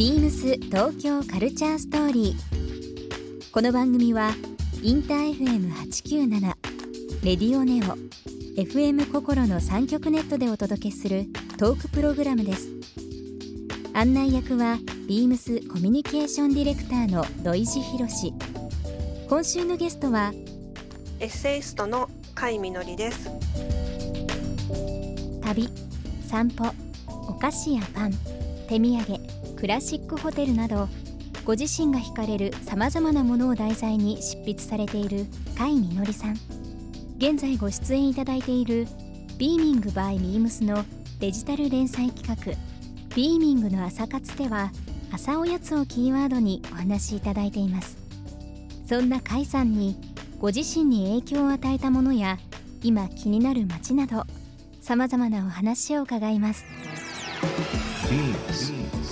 ビームス東京カルチャーストーリー。この番組はインター FM897 レディオネオ FM 心の三極ネットでお届けするトークプログラムです。案内役はビームスコミュニケーションディレクターの土井博志。今週のゲストはエッセイストの甲斐みのりです旅散歩お菓子やパン手土産クラシックホテルなどご自身が惹かれるさまざまなものを題材に執筆されている甲斐みのりさん。現在ご出演いただいている「ビーミングバイミームスのデジタル連載企画「ビーミングの朝活」では朝おやつをキーワードにお話しいただいています。そんな甲斐さんにご自身に影響を与えたものや今気になる街などさまざまなお話を伺います。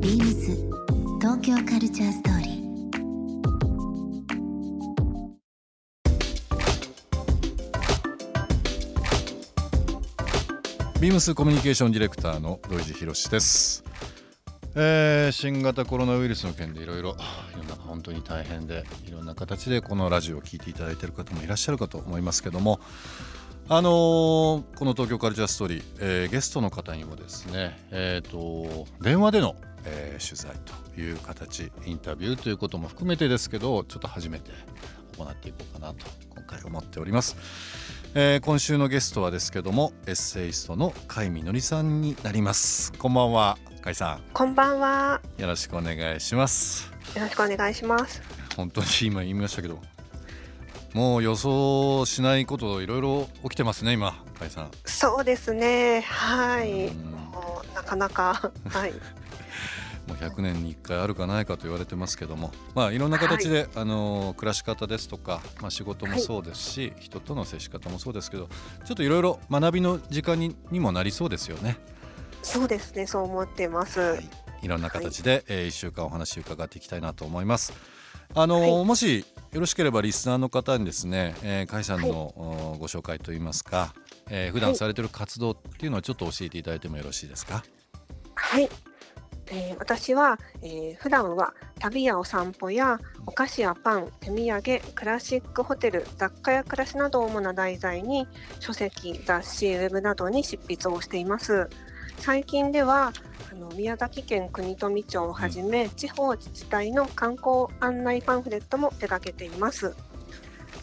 ビームス東京カルチャーストーリー。ビームスコミュニケーションディレクターの土井博です。えー、新型コロナウイルスの件でいろいろ世の中本当に大変でいろんな形でこのラジオを聴いていただいている方もいらっしゃるかと思いますけどもあのー、この東京カルチャーストーリー、えー、ゲストの方にもですね、えーと、電話での、えー、取材という形インタビューということも含めてですけどちょっと初めて行っていこうかなと今回思っております。えー、今週のゲストはですけどもエッセイストの甲斐みのりさんになります。こんばんは甲斐さん。こんばんは。よろしくお願いします。よろしくお願いします。本当に今言いましたけどもう予想しないこといろいろ起きてますね今甲斐さん。そうですね。はい。なかなかはいもう100年に1回あるかないかと言われてますけども、まあ、いろんな形で、はい、あの暮らし方ですとか、まあ、仕事もそうですし、はい、人との接し方もそうですけどちょっといろいろ学びの時間ににもなりそうですよね。そうですねそう思ってます、はい、い。ろんな形で、はい、えー、1週間お話伺っていきたいなと思います。あの、はい、もしよろしければリスナーの方にですね、えー、甲斐さんの、はい、ご紹介といいますか、えー、普段されてる活動っていうのはちょっと教えていただいてもよろしいですか？はい、えー、私は、えー、普段は旅やお散歩やお菓子やパン手土産クラシックホテル雑貨や暮らしなどを主な題材に書籍雑誌ウェブなどに執筆をしています。最近ではあの宮崎県国富町をはじめ、うん、地方自治体の観光案内パンフレットも手掛けています。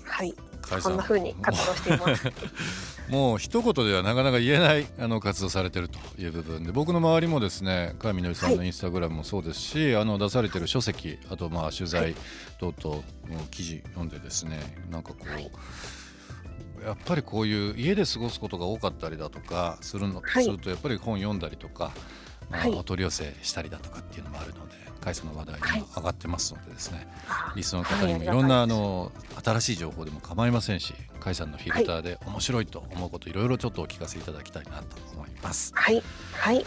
はいこんな風に活動しています。もう一言ではなかなか言えない あの活動されてるという部分で僕の周りもですね甲斐みのりさんのインスタグラムもそうですし、はい、あの出されてる書籍あとまあ取材等々の記事読んでですねなんかこう、はいやっぱりこういう家で過ごすことが多かったりだとかするの、はい、するとやっぱり本読んだりとか、まあ、お取り寄せしたりだとかっていうのもあるので会社の話題に上がってますのでですね、はい、リスナーの方にもいろんなあの新しい情報でも構いませんし甲斐さんのフィルターで面白いと思うこといろいろちょっとお聞かせいただきたいなと思います。はい、はい。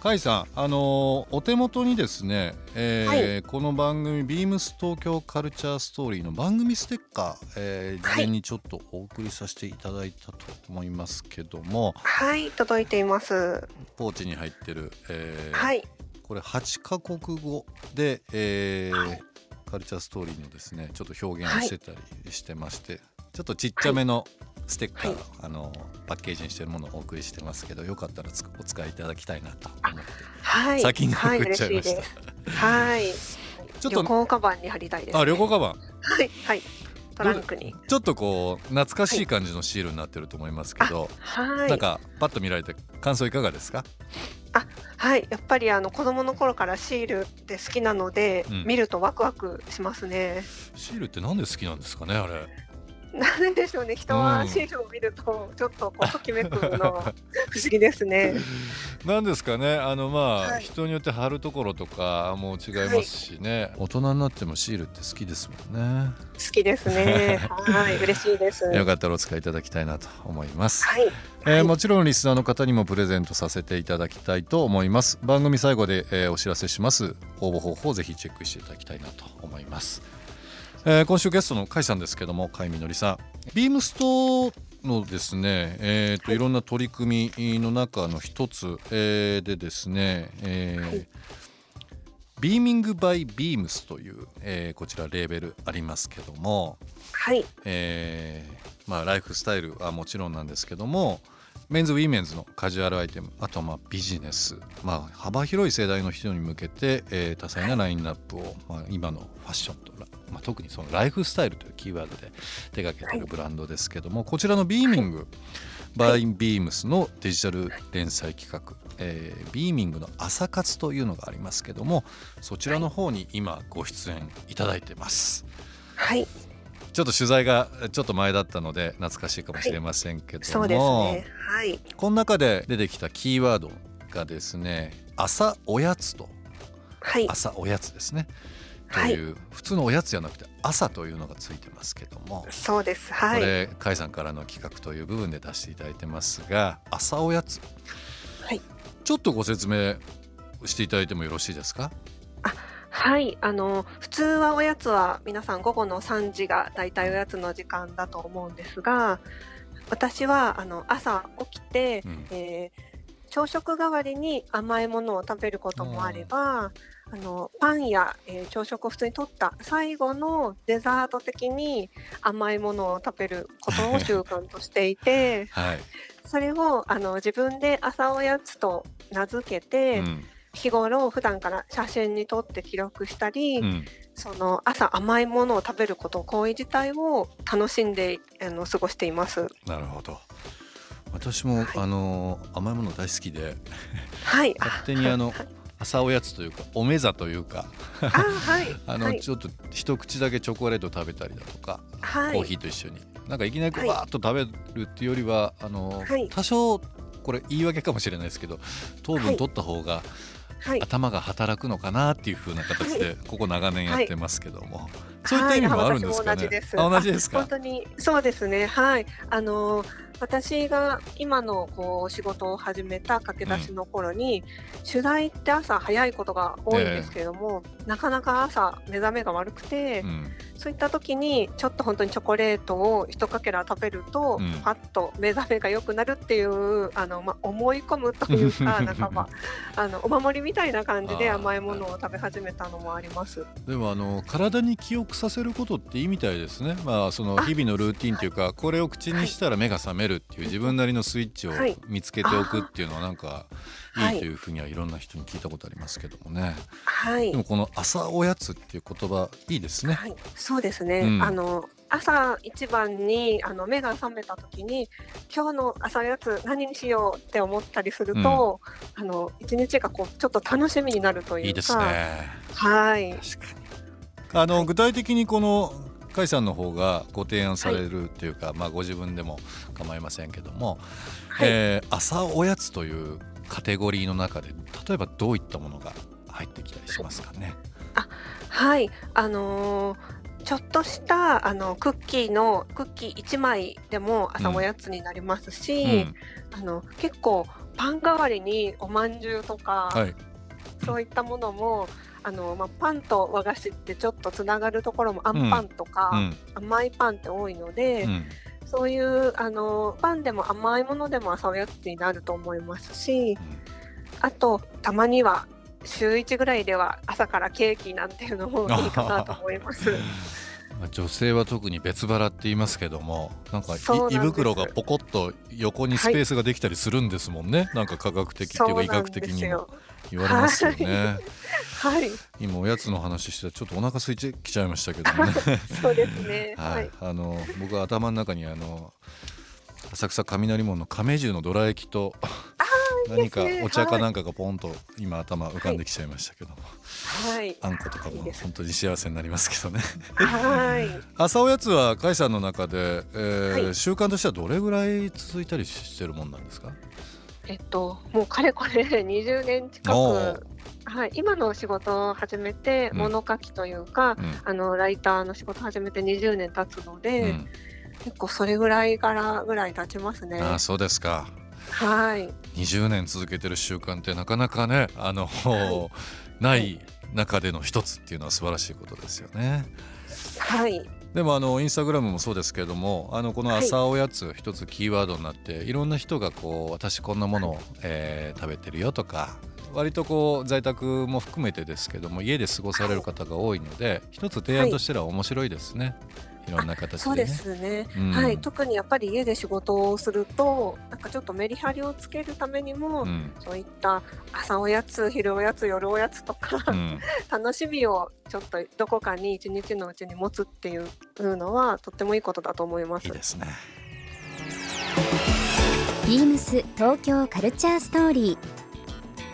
甲斐さん、あのお手元にですね、えー、はい、この番組「ビームス東京カルチャーストーリー」の番組ステッカー、えー、事前にちょっとお送りさせていただいたと思いますけども。はい届いています。ポーチに入ってる、えー、はいこれ8カ国語で、えー、はい、カルチャーストーリーのですねちょっと表現をしてたりしてまして、はい、ちょっとちっちゃめのステッカー、はい、あのパッケージにしてるものをお送りしてますけどよかったらお使いいただきたいなと思って、はい、先に送っちゃいました。はい、ちょっと旅行カバンに貼りたいです、ね、あ旅行カバン。はい。はいトランクに。ちょっとこう懐かしい感じのシールになってると思いますけど、はい、なんかパッと見られて感想いかがですか？あはい。やっぱりあの子供の頃からシールって好きなので、うん、見るとワクワクしますね。シールってなんで好きなんですかねあれ。なんでしょうね。人はシールを見るとちょっとこうときめくの。不思議ですね。なんですかね。あのまあ、はい。人によって貼るところとかも違いますしね、大人になってもシールって好きですもんね。好きですね。はい。嬉しいです。よかったらお使いいただきたいなと思います、はい。えーはい。もちろんリスナーの方にもプレゼントさせていただきたいと思います。番組最後で、えーお知らせします。応募方法をぜひチェックしていただきたいなと思います、えー今週ゲストの甲斐さんですけども甲斐みのりさん。ビームスとのですね、えーとはい、いろんな取り組みの中の一つ、えーでですね、えーはいビーミングバイビームスという、えーこちらレーベルありますけども、はい。えーまあ、ライフスタイルはもちろんなんですけどもメンズウィメンズのカジュアルアイテムあとはまあビジネス、まあ、幅広い世代の人に向けて、えー多彩なラインナップを、まあ、今のファッションと、まあ、特にそのライフスタイルというキーワードで手掛けてい。るブランドですけども、こちらのビーミングバイビームスのデジタル連載企画、えービーミングの朝活というのがありますけどもそちらの方に今ご出演いただいてます。はい。ちょっと取材がちょっと前だったので懐かしいかもしれませんけども、そうですね。はい。この中で出てきたキーワードがですね朝おやつとはい。朝おやつですねとはいいう、普通のおやつじゃなくて朝というのがついてますけども、そうです。はい。これ甲斐さんからの企画という部分で出していただいてますが朝おやつはい。ちょっとご説明していただいてもよろしいですか？はい、あの普通はおやつは皆さん午後の3時がだいたいおやつの時間だと思うんですが私はあの朝起きて、うん。えー朝食代わりに甘いものを食べることもあればあのパンや、えー朝食を普通に取った最後のデザート的に甘いものを食べることを習慣としていて はい、それをあの自分で朝おやつと名付けて、うん日頃普段から写真に撮って記録したり、うん。その朝甘いものを食べること行為自体を楽しんであの過ごしています。なるほど。私も、はい。あの甘いもの大好きではい。勝手にあのはい朝おやつというかおめざというかあはい。あの、はい。ちょっと一口だけチョコレート食べたりだとか、はい。コーヒーと一緒に。なんかいきなりこうはい。バーッと食べるっていうよりはあの、はい。多少これ言い訳かもしれないですけど糖分取った方がはい。頭が働くのかなっていう風な形でここ長年やってますけども、そういったはい意味もあるんですかね。同じですあ同じですか？本。当にそうですね。はい。あの私が今のこう仕事を始めた駆け出しの頃に、取材って朝早いことが多いんですけれども、なかなか朝目覚めが悪くて、うん。そういった時にちょっと本当にチョコレートを一かけら食べると、うん。パッと目覚めが良くなるっていうあの、まあ、思い込むというか なんか、まあ、あのお守りみたいな感じで甘いものを食べ始めたのもあります。でもあの体に記憶させることっていいみたいですね。まあそのあ日々のルーティンというかこれを口にしたら目が覚めるっていう自分なりのスイッチをはい。見つけておくっていうのはなんかはい。いいというふうにはいろんな人に聞いたことありますけどもね。はい。でもこの朝おやつっていう言葉いいですね。はい、そうですね、うん。あの朝一番にあの目が覚めた時に今日の朝やつ何にしようって思ったりすると、あの一日がこうちょっと楽しみになるというか。いいですね。はい。あの、具体的にこの甲斐さんの方がご提案されるっていうか、まあご自分でも構いませんけども、はい、えー朝おやつというカテゴリーの中で例えばどういったものが入ってきたりしますかね？はい、あのーちょっとしたあのクッキーのクッキー1枚でも朝おやつになりますし、うん、あの結構パン代わりにおまんじゅうとか、はい。そういったものもあの、まあ、パンと和菓子ってちょっとつながるところもあんパンとか、うん、甘いパンって多いので、うん、そういうあのパンでも甘いものでも朝おやつになると思いますしあとたまには週1ぐらいでは朝からケーキなんていうのもいいかなと思います。まあ女性は特に別腹って言いますけどもなんか胃袋がポコッと横にスペースができたりするんですもんね、なんか科学的っていうか医学的にも言われますよね。はい、今おやつの話してちょっとお腹空いてきちゃいましたけどもね。そうですね。は はい。い、あの僕は頭の中にあの浅草雷門の亀十のどら焼きと何かお茶かなんかがポンと今頭浮かんできちゃいましたけど。も、はい。あんことかも本当に幸せになりますけどね。はい。朝おやつは甲斐さんの中で、えーはい。習慣としてはどれぐらい続いたりしてるもんなんですか？えっと、もうかれこれ 20年近く、はい、今の仕事を始めて、うん。物書きというか、うん。あのライターの仕事始めて20年経つので、うん。結構それぐらいからぐらい経ちますね。ああそうですかはい、20年続けてる習慣ってなかなかねあの、ない中での一つっていうのは素晴らしいことですよね。はい、でもあのインスタグラムもそうですけれどもあのこの朝おやつ一つキーワードになって、い、ろんな人がこう私こんなものを、えー食べてるよとか割とこう在宅も含めてですけども家で過ごされる方が多いので、一つ提案としては面白いですね、い、ろんな形でね。そうですね。うんはい、特にやっぱり家で仕事をすると、なんかちょっとメリハリをつけるためにも、うんそういった朝おやつ、昼おやつ、夜おやつとか、うん 楽しみをちょっとどこかに一日のうちに持つっていうのはとってもいいことだと思います。いいですね。ビームス東京カルチャーストーリー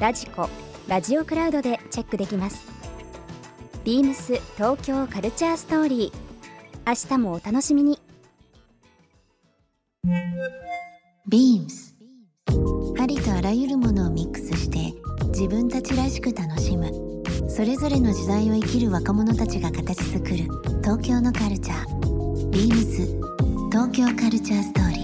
ラジコラジオクラウドでチェックできます。ビームス東京カルチャーストーリー。明日もお楽しみに。Beams ありとあらゆるものをミックスして自分たちらしく楽しむ。それぞれの時代を生きる若者たちが形作る東京のカルチャー Beams 東京カルチャーストーリー。